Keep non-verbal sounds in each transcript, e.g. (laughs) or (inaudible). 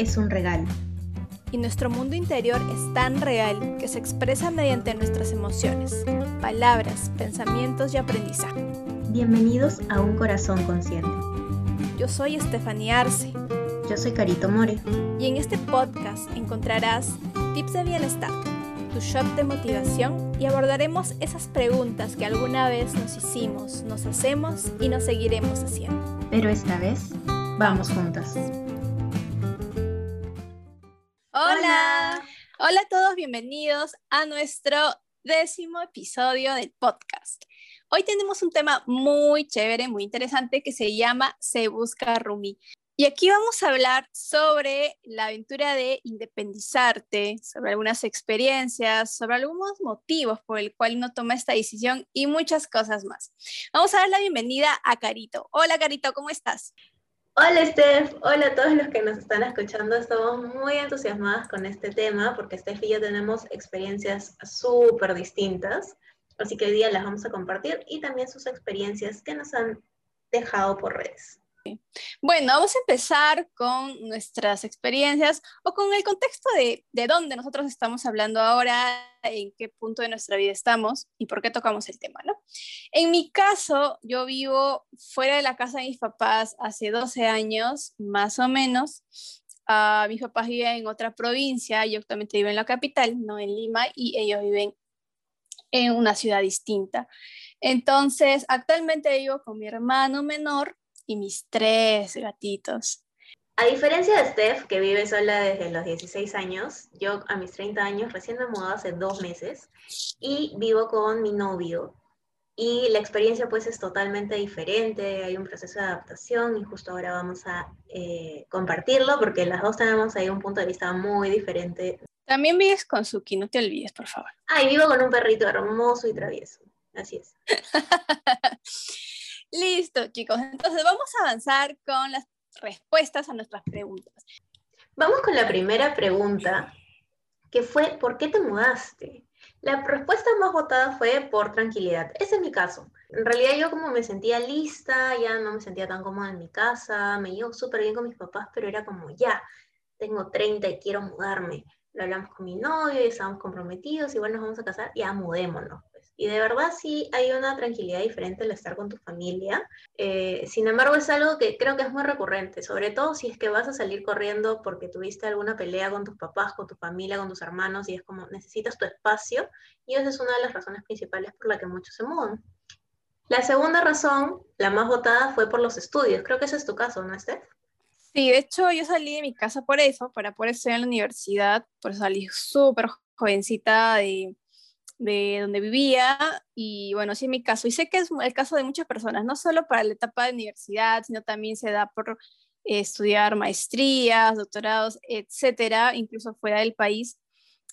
es un regalo. Y nuestro mundo interior es tan real que se expresa mediante nuestras emociones, palabras, pensamientos y aprendizaje. Bienvenidos a Un Corazón Consciente. Yo soy Estefanía Arce. Yo soy Carito More. Y en este podcast encontrarás tips de bienestar, tu shop de motivación y abordaremos esas preguntas que alguna vez nos hicimos, nos hacemos y nos seguiremos haciendo. Pero esta vez vamos juntas. Hola. Hola a todos, bienvenidos a nuestro décimo episodio del podcast. Hoy tenemos un tema muy chévere, muy interesante que se llama Se Busca Rumi. Y aquí vamos a hablar sobre la aventura de independizarte, sobre algunas experiencias, sobre algunos motivos por el cual uno toma esta decisión y muchas cosas más. Vamos a dar la bienvenida a Carito. Hola Carito, ¿cómo estás? Hola Steph, hola a todos los que nos están escuchando. Estamos muy entusiasmadas con este tema porque Steph y yo tenemos experiencias súper distintas. Así que hoy día las vamos a compartir y también sus experiencias que nos han dejado por redes. Bueno, vamos a empezar con nuestras experiencias o con el contexto de, de dónde nosotros estamos hablando ahora, en qué punto de nuestra vida estamos y por qué tocamos el tema, ¿no? En mi caso, yo vivo fuera de la casa de mis papás hace 12 años, más o menos. Uh, mis papás viven en otra provincia, yo actualmente vivo en la capital, no en Lima, y ellos viven en una ciudad distinta. Entonces, actualmente vivo con mi hermano menor y mis tres gatitos. A diferencia de Steph, que vive sola desde los 16 años, yo a mis 30 años recién me mudado hace dos meses y vivo con mi novio. Y la experiencia pues es totalmente diferente, hay un proceso de adaptación y justo ahora vamos a eh, compartirlo porque las dos tenemos ahí un punto de vista muy diferente. También vives con Suki, no te olvides, por favor. Ah, y vivo con un perrito hermoso y travieso, así es. (laughs) Listo, chicos. Entonces vamos a avanzar con las respuestas a nuestras preguntas. Vamos con la primera pregunta, que fue, ¿por qué te mudaste? La respuesta más votada fue por tranquilidad. Ese es mi caso. En realidad yo como me sentía lista, ya no me sentía tan cómoda en mi casa, me llevo súper bien con mis papás, pero era como, ya, tengo 30 y quiero mudarme. Lo hablamos con mi novio y estábamos comprometidos, igual nos vamos a casar, ya mudémonos. Y de verdad sí hay una tranquilidad diferente al estar con tu familia. Eh, sin embargo, es algo que creo que es muy recurrente, sobre todo si es que vas a salir corriendo porque tuviste alguna pelea con tus papás, con tu familia, con tus hermanos y es como necesitas tu espacio. Y esa es una de las razones principales por la que muchos se mudan. La segunda razón, la más votada, fue por los estudios. Creo que ese es tu caso, ¿no, Steph? Sí, de hecho yo salí de mi casa por eso, para poder estudiar en la universidad, por salí súper jovencita de de donde vivía y bueno, sí en mi caso. Y sé que es el caso de muchas personas, no solo para la etapa de universidad, sino también se da por eh, estudiar maestrías, doctorados, etcétera, incluso fuera del país.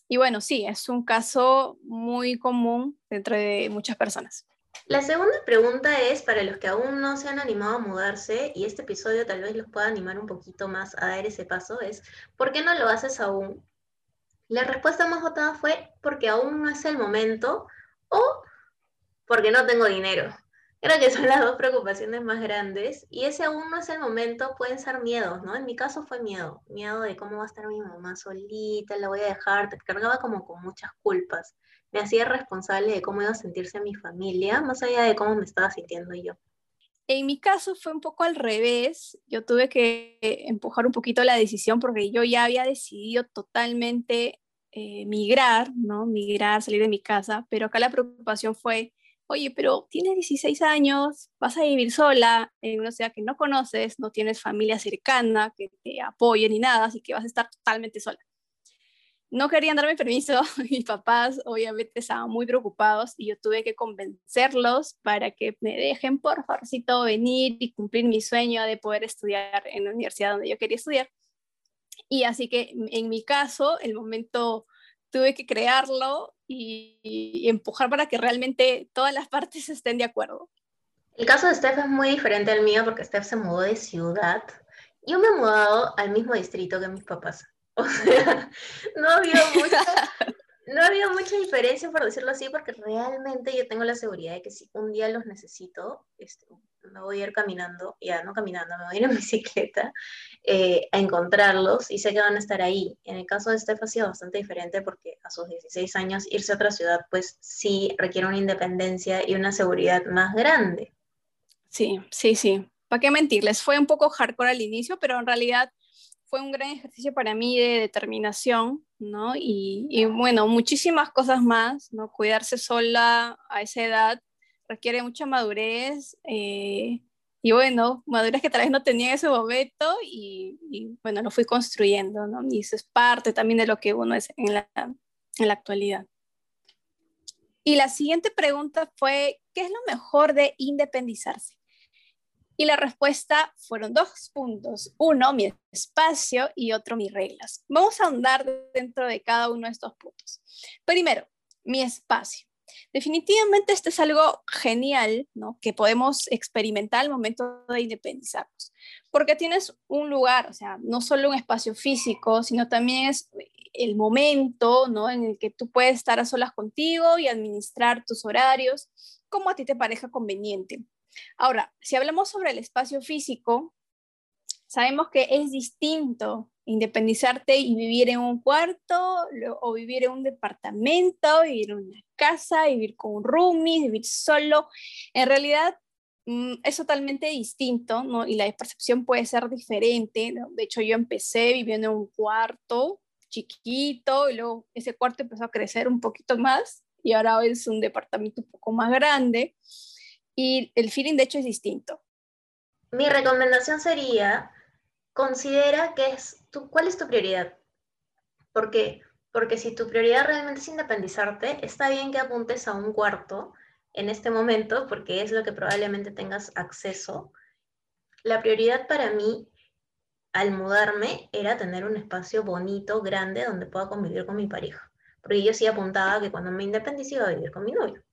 Y bueno, sí, es un caso muy común dentro de muchas personas. La segunda pregunta es para los que aún no se han animado a mudarse y este episodio tal vez los pueda animar un poquito más a dar ese paso, es ¿por qué no lo haces aún? La respuesta más votada fue porque aún no es el momento o porque no tengo dinero. Creo que son las dos preocupaciones más grandes y ese aún no es el momento, pueden ser miedos, ¿no? En mi caso fue miedo, miedo de cómo va a estar mi mamá solita, la voy a dejar, te cargaba como con muchas culpas. Me hacía responsable de cómo iba a sentirse mi familia, más allá de cómo me estaba sintiendo yo. En mi caso fue un poco al revés. Yo tuve que empujar un poquito la decisión porque yo ya había decidido totalmente eh, migrar, ¿no? Migrar, salir de mi casa, pero acá la preocupación fue, oye, pero tienes 16 años, vas a vivir sola en una ciudad que no conoces, no tienes familia cercana que te apoye ni nada, así que vas a estar totalmente sola no querían darme permiso, (laughs) mis papás obviamente estaban muy preocupados y yo tuve que convencerlos para que me dejen por favorcito venir y cumplir mi sueño de poder estudiar en la universidad donde yo quería estudiar. Y así que en mi caso, el momento tuve que crearlo y, empujar para que realmente todas las partes (laughs) estén de acuerdo. El caso de Steph es muy diferente al mío porque Steph se mudó de ciudad. Yo me he mudado al mismo distrito que mis papás. (laughs) O sea, no ha habido mucha, no ha habido mucha diferencia, por decirlo así, porque realmente yo tengo la seguridad de que si un día los necesito, este, me voy a ir caminando, ya no caminando, me voy a ir en (laughs) bicicleta eh, a encontrarlos y sé que van a estar ahí. En el caso de Steph ha sido bastante diferente porque a sus 16 años irse a otra ciudad pues sí requiere una independencia y una seguridad más grande. Sí, sí, sí. ¿Para qué mentirles? Fue un poco hardcore al inicio, pero en realidad fue un gran ejercicio para mí de determinación, ¿no? Y, bueno, muchísimas cosas más, ¿no? Cuidarse sola a esa edad requiere mucha madurez eh, y bueno, madurez que tal vez no tenía en ese momento y, bueno, lo fui construyendo, ¿no? Y eso es parte también de lo que uno es en la, en la actualidad. Y la siguiente pregunta fue, ¿qué es lo mejor de independizarse? Y la respuesta fueron dos puntos. Uno, mi espacio y otro, mis reglas. Vamos a ahondar dentro de cada uno de estos puntos. Primero, mi espacio. Definitivamente este es algo genial, ¿no? Que podemos experimentar al momento de independizarnos, porque tienes un lugar, o sea, no solo un espacio físico, sino también es el momento, ¿no? En el que tú puedes estar a solas contigo y administrar tus horarios como a ti te parezca conveniente. Ahora, si hablamos sobre el espacio físico, sabemos que es distinto independizarte y vivir en un cuarto o vivir en un departamento, vivir en una casa, vivir con un roomie, vivir solo. En realidad mm, es totalmente distinto, ¿no? Y la percepción puede ser diferente. De hecho, yo empecé viviendo en un cuarto chiquito y luego ese cuarto empezó a crecer un poquito más y ahora es un departamento un poco más grande y el feeling de hecho es distinto. Mi recomendación sería, considera que es tu, cuál es tu prioridad. ¿Por qué? Porque si tu prioridad realmente es independizarte, está bien que apuntes a un cuarto en este momento, porque es lo que probablemente tengas acceso. La prioridad para mí al mudarme era tener un espacio bonito, grande, donde pueda convivir con mi pareja. Porque yo sí apuntaba que cuando me independice iba a vivir con mi novio.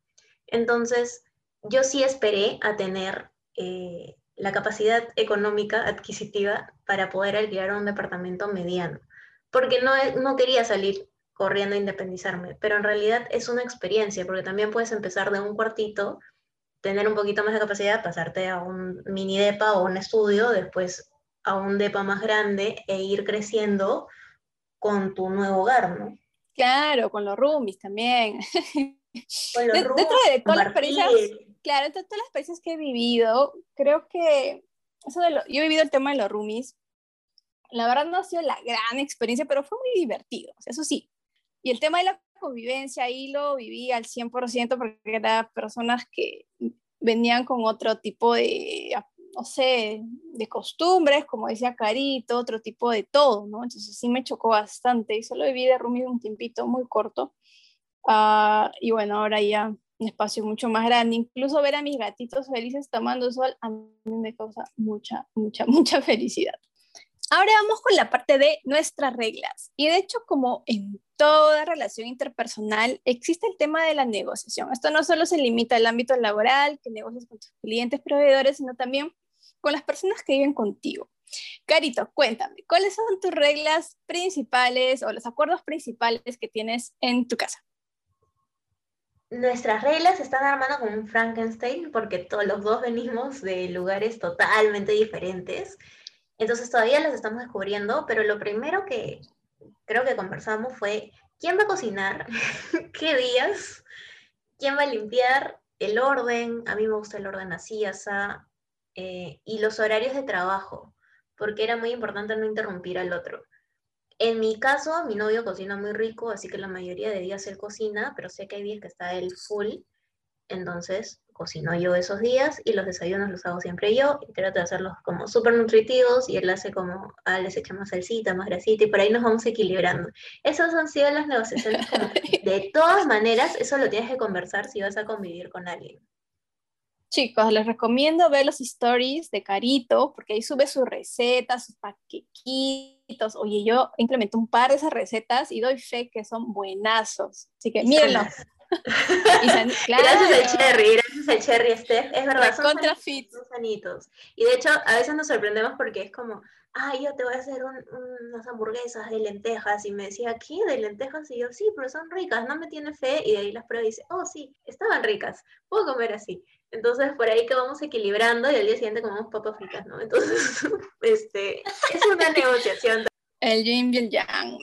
Entonces, yo sí esperé a tener eh, la capacidad económica adquisitiva para poder alquilar un departamento mediano, porque no, no quería salir corriendo a independizarme, pero en realidad es una experiencia, porque también puedes empezar de un cuartito, tener un poquito más de capacidad, pasarte a un mini depa o un estudio, después a un depa más grande e ir creciendo con tu nuevo hogar, ¿no? Claro, con los roomies también. Con los (laughs) roomies, dentro de todas las experiencias claro, todas las experiencias que he vivido, creo que eso de yo he vivido el tema de los roomies. La verdad no ha sido la gran experiencia, pero fue muy divertido, eso sí. Y el tema de la convivencia ahí lo viví al 100% porque eran personas que venían con otro tipo de, no sé, de costumbres, como decía Carito, otro tipo de todo, ¿no? Entonces sí me chocó bastante y solo viví de roomie un tiempito muy corto. Uh, y bueno, ahora ya un espacio mucho más grande. Incluso ver a mis gatitos felices tomando sol a mí me causa mucha, mucha, (laughs) mucha felicidad. Ahora vamos con la parte de nuestras reglas. Y de hecho, como en toda relación interpersonal, existe el tema de la negociación. Esto no solo se limita al ámbito laboral, que negocias con tus clientes, proveedores, sino también con las personas que viven contigo. Carito, cuéntame, ¿cuáles son tus reglas principales o los acuerdos principales que tienes en tu casa? Nuestras reglas están armando como un Frankenstein porque todos los dos venimos de lugares totalmente diferentes. Entonces todavía las estamos descubriendo, pero lo primero que creo que conversamos fue quién va a cocinar, (laughs) qué días, quién va a limpiar, el orden, a mí me gusta el orden así, así, eh, y los horarios de trabajo, porque era muy importante no interrumpir al otro. En mi caso, mi novio cocina muy rico, así que la mayoría de días él cocina, pero sé que hay días que está él full, entonces cocino yo esos días y los desayunos los hago siempre yo y trato de hacerlos como súper nutritivos y él hace como, ah, les echa más salsita, más grasita y por ahí nos vamos equilibrando. Esas han sido las negociaciones. (laughs) de todas maneras, eso lo tienes que conversar si vas a convivir con alguien. Chicos, les recomiendo ver los stories de Carito, porque ahí sube sus recetas, sus paquequitos. Oye, yo implemento un par de esas recetas y doy fe que son buenazos. Así que mírenlo. (laughs) Gracias al Cherry, gracias al Cherry, Steph. Es verdad, son, fit. son sanitos. Y de hecho, a veces nos sorprendemos porque es como, ah, yo te voy a hacer unas hamburguesas de lentejas. Y me decía, ¿qué? ¿De lentejas? Y yo, sí, pero son ricas, no me tiene fe. Y de ahí las pruebas y dice, oh, sí, estaban ricas, puedo comer así. Entonces, por ahí que vamos equilibrando y al día siguiente comemos papas fritas, ¿no? Entonces, (laughs) este, es una negociación. El yin y el yang.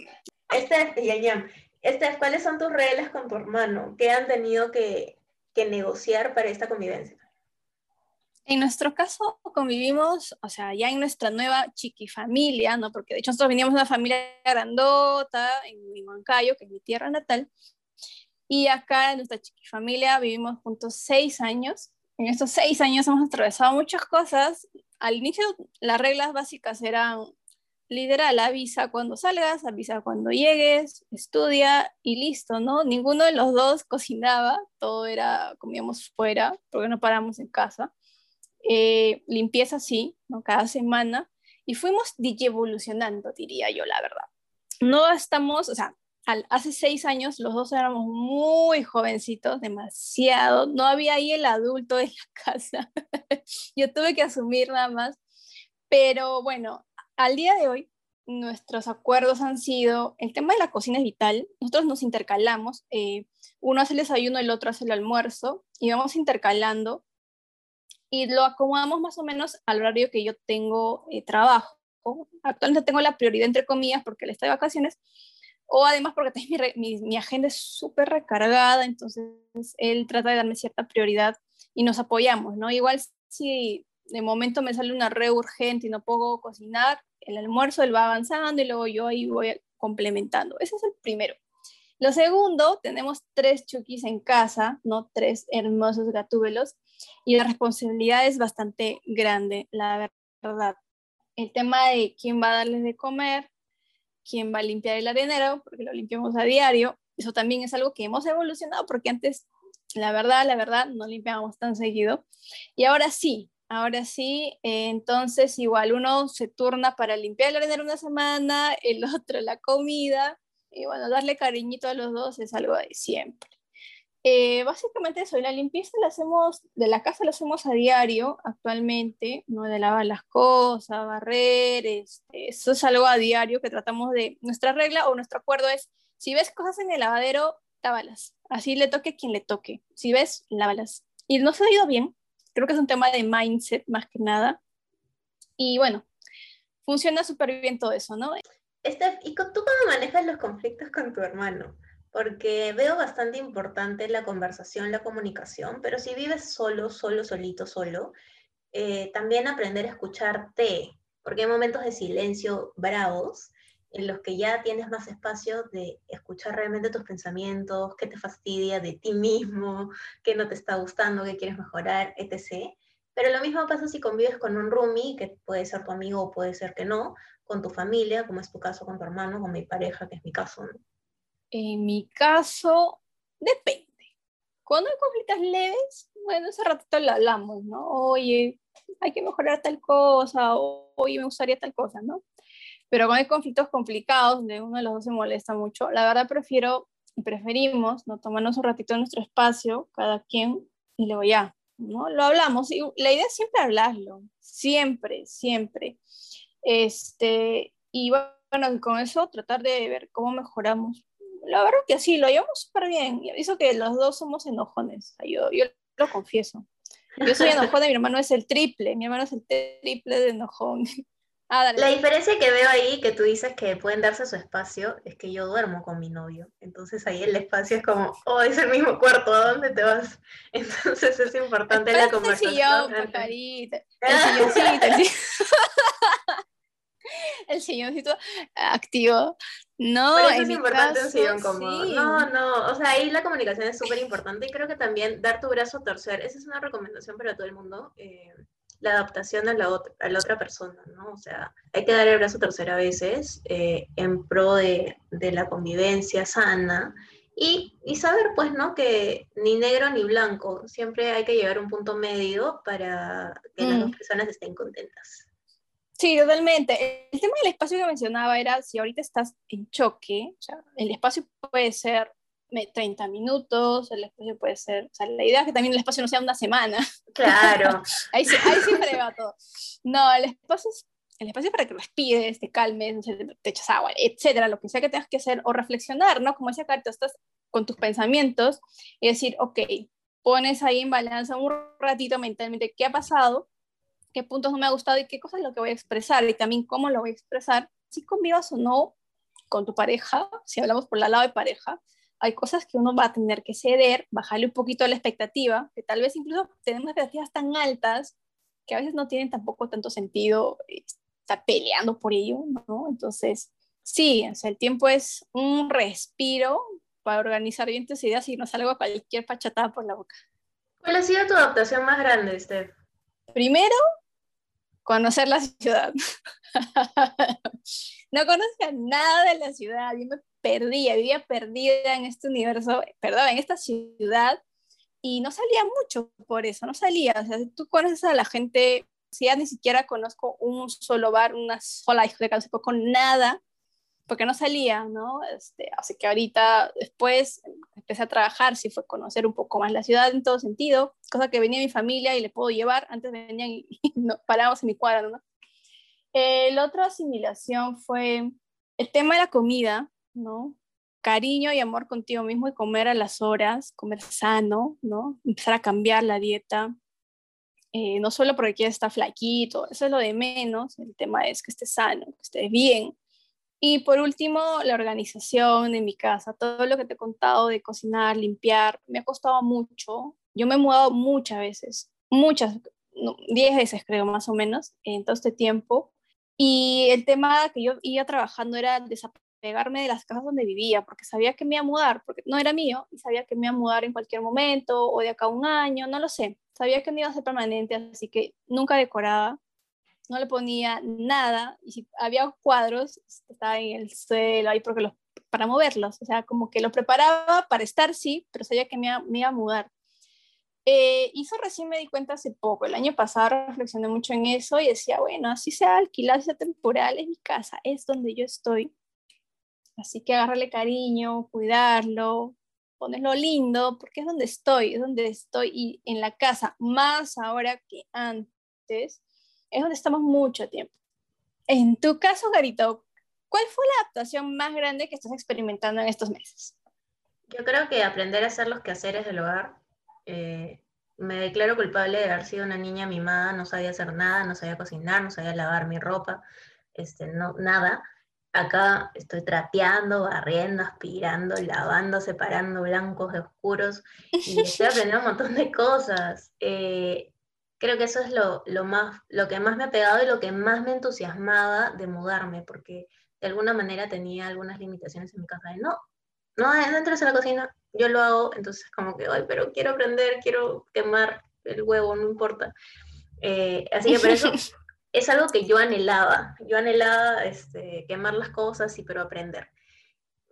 Este, y yang. Este, ¿cuáles son tus reglas con tu hermano? ¿Qué han tenido que, que negociar para esta convivencia? En nuestro caso convivimos, o sea, ya en nuestra nueva chiquifamilia, ¿no? Porque de hecho nosotros veníamos de una familia grandota en, Huancayo, que es mi tierra natal, y acá en nuestra chiquifamilia vivimos juntos seis años. En estos seis años hemos atravesado muchas cosas. Al inicio las reglas básicas eran literal, avisa cuando salgas, avisa cuando llegues, estudia y listo, ¿no? Ninguno de los dos cocinaba, todo era, comíamos fuera, porque no paramos en casa. Eh, limpieza sí, ¿no? cada semana, y fuimos evolucionando, diría yo, la verdad. No estamos, o sea, hace seis años los dos éramos muy jovencitos, demasiado, no había ahí el adulto en la (laughs) casa, yo tuve que asumir nada más, pero bueno, al día de hoy nuestros acuerdos han sido, el tema de la cocina es vital, nosotros nos intercalamos, eh, uno hace el desayuno, el otro hace el almuerzo, y vamos intercalando y lo acomodamos más o menos al horario que yo tengo eh, trabajo. Actualmente tengo la prioridad, entre comillas, porque él está de vacaciones, o además porque mi, mi, agenda es súper recargada, entonces él trata de darme cierta prioridad y nos apoyamos, ¿no? Igual si de momento me sale una re urgente y no puedo cocinar, el almuerzo él va avanzando y luego yo ahí voy complementando. Ese es el primero. Lo segundo, tenemos tres chukis en casa, ¿no? Tres hermosos gatúbelos y la responsabilidad es bastante grande, la verdad. El tema de quién va a darles de comer, quién va a limpiar el arenero, porque lo limpiamos a diario, eso también es algo que hemos evolucionado, porque antes, la verdad, la verdad, no limpiábamos tan seguido. Y ahora sí, ahora sí, eh, entonces igual uno se turna para limpiar el arenero una semana, el (laughs) otro la comida, y bueno, darle cariñito a los dos es algo de siempre. Eh, básicamente eso, la limpieza la hacemos, de la casa la hacemos a diario actualmente, ¿no? De lavar las cosas, barrer, este, eso es algo a diario que tratamos de, nuestra regla o nuestro acuerdo es, si ves cosas en el lavadero, lávalas, así le toque quien le toque, si ves, lávalas. Y no se ha ido bien, creo que es un tema de mindset más que nada, y bueno, funciona súper bien todo eso, ¿no? Este, ¿y tú cómo manejas los conflictos con tu hermano? Porque veo bastante importante la conversación, la comunicación, pero si vives solo, solo, solito, solo, eh, también aprender a escucharte, porque hay momentos de silencio bravos en los que ya tienes más espacio de escuchar realmente tus pensamientos, qué te fastidia de ti mismo, qué no te está gustando, qué quieres mejorar, etc. Pero lo mismo pasa si convives con un roomie, que puede ser tu amigo o puede ser que no, con tu familia, como es tu caso con tu hermano, con mi pareja, que es mi caso. En mi caso, depende. Cuando hay conflictos leves, bueno, ese ratito lo hablamos, ¿no? Oye, hay que mejorar tal cosa, o, oye, me gustaría tal cosa, ¿no? Pero cuando hay conflictos complicados, donde uno de los dos se molesta mucho, la verdad prefiero preferimos, ¿no? Tomarnos un ratito en nuestro espacio, cada quien, y luego ya, ¿no? Lo hablamos. Y la idea es siempre hablarlo, siempre, siempre. Este, y bueno, con eso tratar de ver cómo mejoramos la verdad que sí, lo llevamos súper bien. Y aviso que los dos somos enojones. Yo, yo lo confieso. Yo soy enojona y mi hermano es el triple. Mi hermano es el triple de enojón. (laughs) Ah, la diferencia que veo ahí, que tú dices que pueden darse su espacio, es que yo duermo con mi novio. Entonces ahí el espacio es como, oh, es el mismo cuarto, ¿a dónde te vas? (laughs) Entonces es importante la conversación. El sillón, El silloncito, (laughs) el el silloncito activo. No, Por eso es importante un sillón cómodo. No, no, o sea, ahí la comunicación es súper importante y creo que también dar tu brazo a torcer, esa es una recomendación para todo el mundo, eh, la adaptación a la, otra, a la otra persona, ¿no? O sea, hay que dar el brazo a torcer a veces eh, en pro de, de, la convivencia sana y, y, saber, pues, ¿no? Que ni negro ni blanco, siempre hay que llegar a un punto medio para que las dos mm. personas estén contentas. Sí, totalmente. El tema del espacio que mencionaba era si ahorita estás en choque, o sea, el espacio puede ser 30 minutos, el espacio puede ser, o sea, la idea es que también el espacio no sea una semana. Claro. (laughs) ahí, ahí siempre va todo. No, el espacio es el espacio para que respires, te calmes, te echas agua, etcétera, lo que sea que tengas que hacer, o reflexionar, ¿no? Como decía Carito, estás con tus pensamientos y decir, ok, pones ahí en balanza un ratito mentalmente qué ha pasado, qué puntos no me ha gustado y qué cosas es lo que voy a expresar y también cómo lo voy a expresar, si convivas o no con tu pareja, si hablamos por el lado de pareja, hay cosas que uno va a tener que ceder, bajarle un poquito la expectativa, que tal vez incluso tenemos expectativas tan altas que a veces no tienen tampoco tanto sentido eh, estar peleando por ello, ¿no? Entonces, sí, o sea, el tiempo es un respiro para organizar bien tus ideas y no salgo a cualquier pachatada por la boca. ¿Cuál ha sido tu adaptación más grande, Steph? Primero, conocer la ciudad. (laughs) no conozco nada de la ciudad, yo me perdía, vivía perdida en este universo, perdón, en esta ciudad, y no salía mucho por eso, no salía. O sea, tú conoces a la gente, si ya ni siquiera conozco un solo bar, una sola discoteca, no con nada, porque no salía, ¿no? Este, así que ahorita, después, empecé a trabajar, sí fue conocer un poco más la ciudad en todo sentido, cosa que venía mi familia y le puedo llevar, antes venían y, (laughs) no, parábamos en mi cuadra, ¿no? Eh, la otra asimilación fue el tema de la comida, ¿no? Cariño y amor contigo mismo y comer a las horas, comer sano, ¿no? Empezar a cambiar la dieta, eh, no solo porque quieres estar flaquito, eso es lo de menos, el tema es que estés sano, que estés bien. Y por último, la organización en mi casa, todo lo que te he contado de cocinar, limpiar, me ha costado mucho. Yo me he mudado muchas veces, muchas, diez veces creo más o menos, en todo este tiempo. Y el tema que yo iba trabajando era desapegarme de las casas donde vivía, porque sabía que me iba a mudar, porque no era mío, y sabía que me iba a mudar en cualquier momento, o de acá a un año, no lo sé. Sabía que no iba a ser permanente, así que nunca decoraba, no le ponía nada, y si había cuadros, estaba en el suelo ahí porque los, para moverlos, o sea, como que los preparaba para estar, sí, pero sabía que me iba, me iba a mudar. Eh, y eso recién me di cuenta hace poco. El año pasado reflexioné mucho en eso y decía, bueno, así sea alquilar, sea temporal, es mi casa, es donde yo estoy. Así que agarrarle cariño, cuidarlo, ponerlo lindo, porque es donde estoy, es donde estoy y en la casa, más ahora que antes, es donde estamos mucho tiempo. En tu caso, Garito, ¿cuál fue la adaptación más grande que estás experimentando en estos meses? Yo creo que aprender a hacer los quehaceres del hogar eh, me declaro culpable de haber sido una niña mimada, no sabía hacer nada, no sabía cocinar, no sabía lavar mi ropa, este, no, nada. Acá estoy trapeando, barriendo, aspirando, lavando, separando blancos de oscuros y estoy aprendiendo un montón de cosas. Eh, creo que eso es lo, lo, más, lo que más me ha pegado y lo que más me entusiasmaba de mudarme, porque de alguna manera tenía algunas limitaciones en mi casa de no, no, entres a la cocina, yo lo hago, entonces como que, ay, pero quiero aprender, quiero quemar el huevo, no importa. Eh, así que por eso (laughs) es algo que yo anhelaba, yo anhelaba este, quemar las cosas y pero aprender.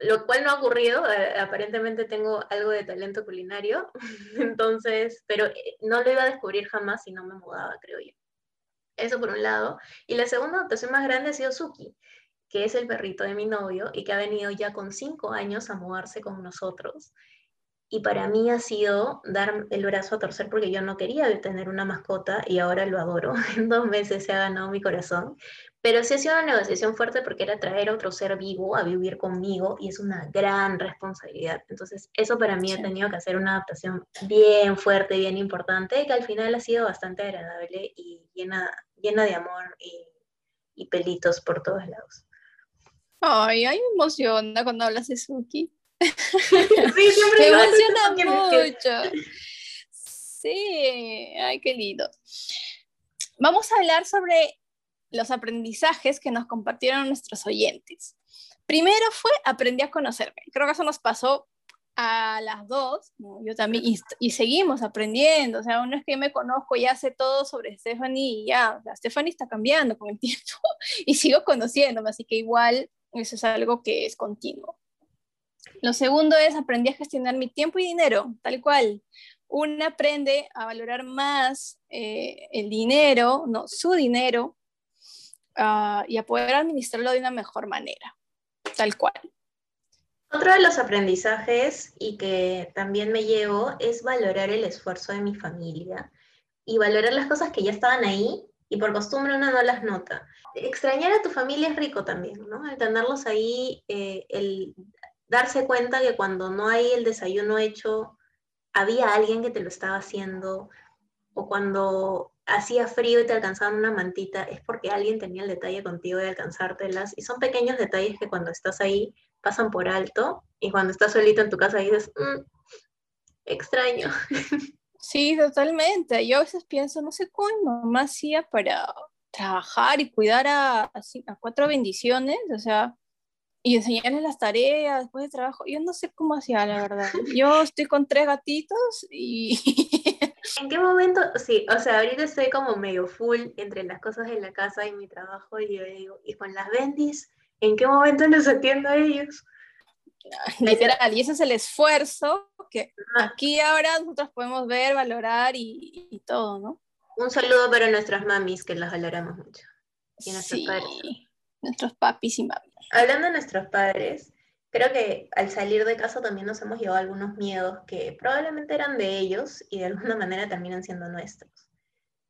Lo cual no ha ocurrido, eh, aparentemente tengo algo de talento culinario, (laughs) entonces, pero eh, no lo iba a descubrir jamás si no me mudaba, creo yo. Eso por un lado. Y la segunda adaptación más grande ha sido Suki que es el perrito de mi novio y que ha venido ya con cinco años a mudarse con nosotros. Y para mí ha sido dar el brazo a torcer porque yo no quería tener una mascota y ahora lo adoro. (laughs) En dos meses se ha ganado mi corazón. Pero sí ha sido una negociación fuerte porque era traer a otro ser vivo a vivir conmigo y es una gran responsabilidad. Entonces, eso para mí ha tenido que hacer una adaptación bien fuerte, bien importante, que al final ha sido bastante agradable y llena, llena de amor y, y pelitos por todos lados. Ay, ay, me emociona cuando hablas de Suki. Sí, siempre me emociona mucho. Sí, ay, qué lindo. Vamos a hablar sobre los aprendizajes que nos compartieron nuestros oyentes. Primero fue aprendí a conocerme. Creo que eso nos pasó a las dos, yo también, y, seguimos aprendiendo, o sea, uno es que me conozco, ya sé todo sobre Stephanie y ya, o sea, Stephanie está cambiando con el (laughs) tiempo y sigo conociéndome, así que igual eso es algo que es continuo. Lo segundo es aprendí a gestionar mi tiempo y dinero, tal cual. Uno aprende a valorar más eh, el dinero, no, su dinero, uh, y a poder administrarlo de una mejor manera, tal cual. Otro de los aprendizajes y que también me llevo es valorar el esfuerzo de mi familia y valorar las cosas que ya estaban ahí y por costumbre uno no las nota. Extrañar a tu familia es rico también, ¿no? El tenerlos ahí, eh, el darse cuenta que cuando no hay el desayuno hecho, había alguien que te lo estaba haciendo, o cuando hacía frío y te alcanzaban una mantita, es porque alguien tenía el detalle contigo de alcanzártelas. Y son pequeños detalles que cuando estás ahí pasan por alto y cuando estás solito en tu casa dices, mm, extraño. (laughs) Sí, totalmente. Yo a veces pienso, no sé cómo mi mamá hacía para trabajar y cuidar a, a, cuatro bendiciones, o sea, y enseñarles las tareas después de trabajo. Yo no sé cómo hacía, la verdad. Yo estoy con tres gatitos y... (laughs) ¿En qué momento? Sí, o sea, ahorita estoy como medio full entre las cosas de la casa y mi trabajo y yo digo, ¿y con las bendis? ¿En qué momento los atiendo a ellos? (laughs) Literal, y ese es el esfuerzo que aquí ahora nosotros podemos ver, valorar y, y todo, ¿no? Un saludo para nuestras mamis, que las valoramos mucho. Y sí, padres. Nuestros papis y mamis. Hablando de nuestros padres, creo que al salir de casa también nos hemos llevado algunos miedos que probablemente eran de ellos y de alguna manera terminan siendo nuestros.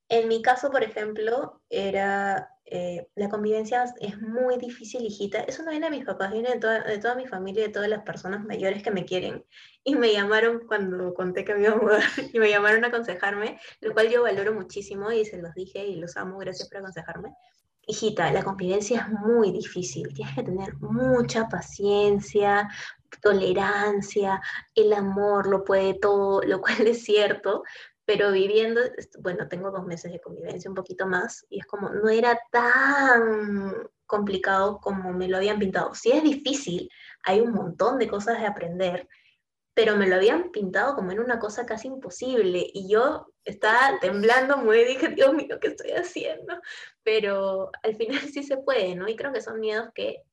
En mi caso, por ejemplo, era eh, la convivencia es muy difícil, hijita. Eso no viene de mis papás, viene de toda, de toda mi familia, de todas las personas mayores que me quieren. Y me llamaron cuando conté que me iba a mudar (laughs) y me llamaron a aconsejarme, lo cual yo valoro muchísimo y se los dije y los amo, gracias por aconsejarme. Hijita, la convivencia es muy difícil, tienes que tener mucha paciencia, tolerancia, el amor lo puede todo, lo (laughs) cual es cierto, pero viviendo, bueno, tengo dos meses de convivencia, un poquito más, y es como, no era tan complicado como me lo habían pintado. Sí es difícil, hay un montón de cosas de aprender, pero me lo habían pintado como en una cosa casi imposible, y yo estaba temblando muy, dije, Dios mío, ¿qué estoy haciendo? Pero al final sí se puede, ¿no? Y creo que son miedos que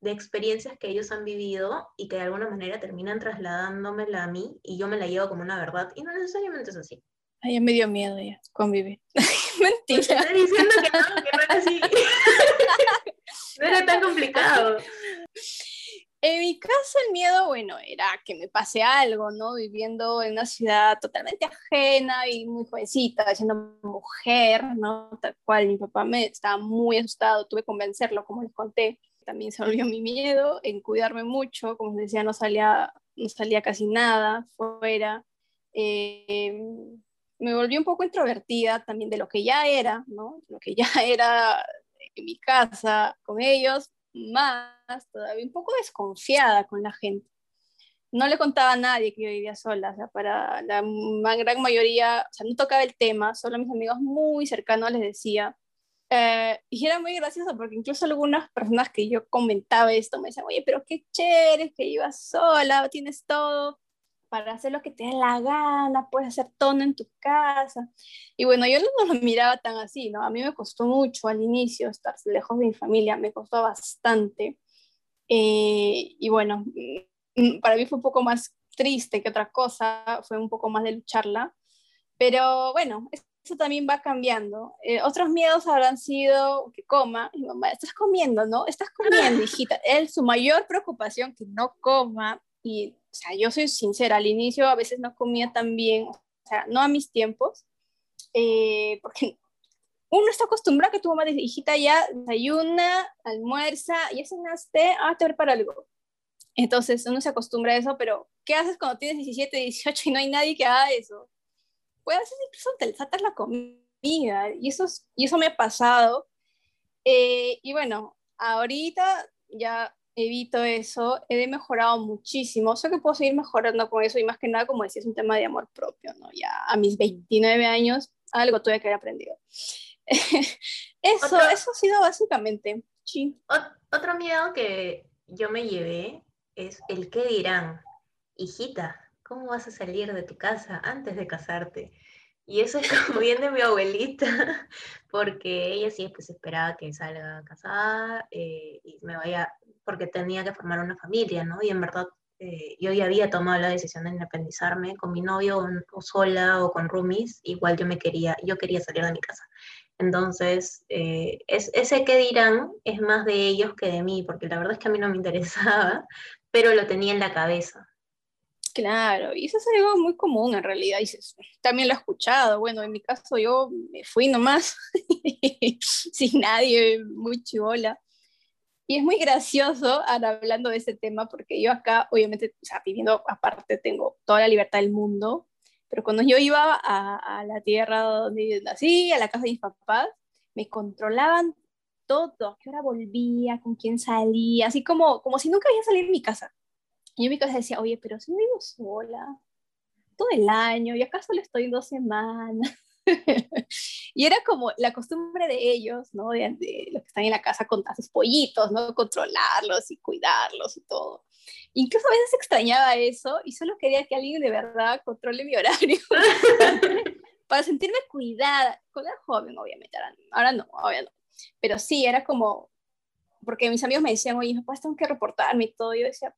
de experiencias que ellos han vivido y que de alguna manera terminan trasladándomela a mí y yo me la llevo como una verdad y no necesariamente es así. Ay, ya me dio miedo ya, convivir. (laughs) Mentira. Estoy diciendo que no, que no era así. (laughs) no era tan complicado. En mi caso el miedo, bueno, era que me pase algo, ¿no? Viviendo en una ciudad totalmente ajena y muy jovencita, siendo mujer, ¿no? Tal cual, mi papá me estaba muy asustado, tuve que convencerlo, como les conté. También se volvió mi miedo en cuidarme mucho, como les decía, no salía, no salía casi nada fuera. Eh, me volví un poco introvertida también de lo que ya era, ¿no? Lo que ya (laughs) era en mi casa con ellos, más todavía un poco desconfiada con la gente. No le contaba a nadie que yo vivía sola, o sea, para la gran mayoría, o sea, no tocaba el tema, solo a mis amigos muy cercanos les decía. Eh, y era muy gracioso porque incluso algunas personas que yo comentaba esto me decían, oye, pero qué chévere que ibas sola, tienes todo para hacer lo que te dé la gana, puedes hacer todo en tu casa. Y bueno, yo no lo miraba tan así, ¿no? A mí me costó mucho al inicio estar lejos de mi familia, me costó bastante. Eh, y bueno, mm, para mí fue un poco más triste que otra cosa, fue un poco más de lucharla. Pero bueno, eso también va cambiando. Eh, otros miedos habrán sido que coma. Mi mamá, estás comiendo, ¿no? Estás comiendo, (laughs) hijita. Él, su mayor preocupación, que no coma. Y o sea, yo soy sincera, al inicio a veces no comía tan bien, o sea, no a mis tiempos, eh, porque uno está acostumbrado a que tu mamá dice, hijita, ya desayuna, almuerza, ya cenaste, ah, te para algo. Entonces uno se acostumbra a eso, pero ¿qué haces cuando tienes 17, 18 y no hay nadie que haga eso? Puedes hacer incluso te saltas la comida, y eso, y eso me ha pasado. Eh, y bueno, ahorita ya evito eso, he mejorado muchísimo, sé que puedo seguir mejorando con eso y más que nada, como decía, es un tema de amor propio, ¿no? Ya a mis 29 años algo tuve que haber aprendido. (laughs) eso, eso ha sido básicamente. Sí. Otro miedo que yo me llevé es el qué dirán, hijita, ¿cómo vas a salir de tu casa antes de casarte? Y eso es como (laughs) bien de mi abuelita, porque ella sí pues esperaba que salga casada eh, y me vaya porque tenía que formar una familia, ¿no? Y en verdad eh, yo ya había tomado la decisión de independizarme con mi novio o, sola o con roomies, igual yo me quería, yo quería salir de mi casa. Entonces, eh, es, ese que dirán es más de ellos que de mí, porque la verdad es que a mí no me (laughs) interesaba, pero lo tenía en la cabeza. Claro, y eso es algo muy común en realidad, y también lo he escuchado, bueno, en mi caso yo me fui nomás, (laughs) sin nadie, muy chivola, Y es muy gracioso hablando de ese tema, porque yo acá, obviamente, o sea, viviendo aparte, tengo toda la libertad del mundo, pero cuando yo iba a, la tierra donde nací, a la casa de mis papás, me controlaban todo, a qué hora volvía, con quién salía, así como, como si nunca había salido de mi casa. Y yo en mi casa decía, oye, pero si vivo sola, todo el año, y acá solo estoy dos semanas. (laughs) y era como la costumbre de ellos, ¿no? De, los que están en la casa con sus pollitos, ¿no? Controlarlos y cuidarlos y todo. Incluso a veces extrañaba eso y solo quería que alguien de verdad controle mi horario (laughs) para sentirme cuidada. Cuando era joven, obviamente, ahora, no, ahora no. Pero sí, era como, porque mis amigos me decían, oye, papás, tengo que reportarme y todo. Yo decía,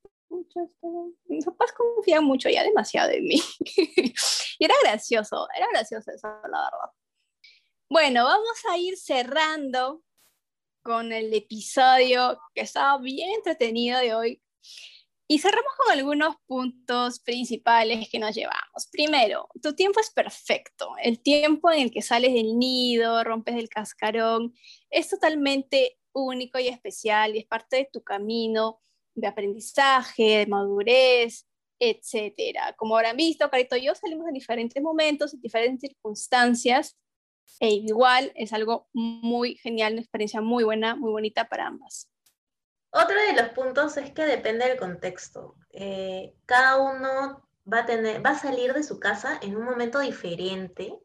mis papás confían mucho ya demasiado en mí. (laughs) y era gracioso, era gracioso eso, la verdad. Bueno, vamos a ir cerrando con el episodio que estaba bien entretenido de hoy. Y cerramos con algunos puntos principales que nos llevamos. Primero, tu tiempo es perfecto. El tiempo en el que sales del nido, rompes el cascarón, es totalmente único y especial y es parte de tu camino de aprendizaje, de madurez, etcétera. Como habrán visto, Carito y yo salimos en diferentes momentos, en diferentes circunstancias, e igual es algo muy genial, una experiencia muy buena, muy bonita para ambas. Otro de los puntos es que depende del contexto. Eh, cada uno va a, tener, va a salir de su casa en un momento diferente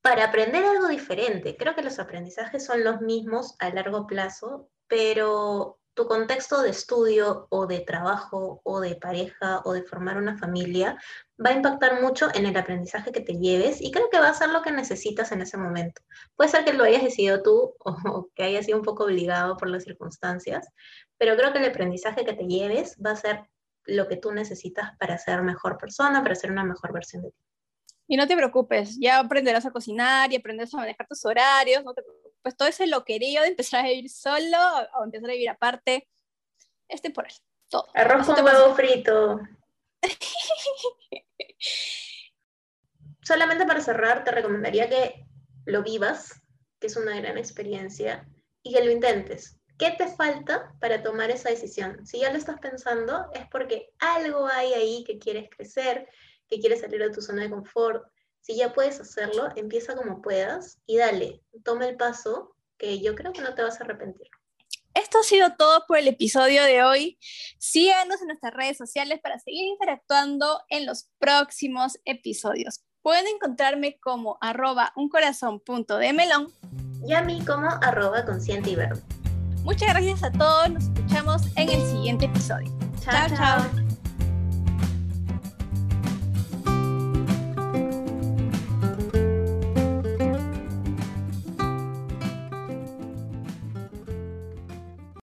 para aprender algo diferente. Creo que los aprendizajes son los mismos a largo plazo, pero tu contexto de estudio o de trabajo o de pareja o de formar una familia va a impactar mucho en el aprendizaje que te lleves y creo que va a ser lo que necesitas en ese momento. Puede ser que lo hayas decidido tú o (laughs) que hayas sido un poco obligado por las circunstancias, pero creo que el aprendizaje que te lleves va a ser lo que tú necesitas para ser mejor persona, para ser una mejor versión de ti. Y no te preocupes, ya aprenderás a cocinar y aprenderás a manejar tus horarios, no te pues todo ese loquerío de empezar a vivir solo o empezar a vivir aparte, es temporal, todo. Arroz con huevo frito. (laughs) Solamente para cerrar, te recomendaría que lo vivas, que es una gran experiencia, y que lo intentes. ¿Qué te falta para tomar esa decisión? Si ya lo estás pensando, es porque algo hay ahí que quieres crecer, que quieres salir de tu zona de confort, si ya puedes hacerlo, empieza como puedas y dale, toma el paso que yo creo que no te vas a arrepentir. Esto ha sido todo por el episodio de hoy. Síganos en nuestras redes sociales para seguir interactuando en los próximos episodios. Pueden encontrarme como arroba melón y a mí como arroba consciente y verde. Muchas gracias a todos, nos escuchamos en el siguiente episodio. chao. chao.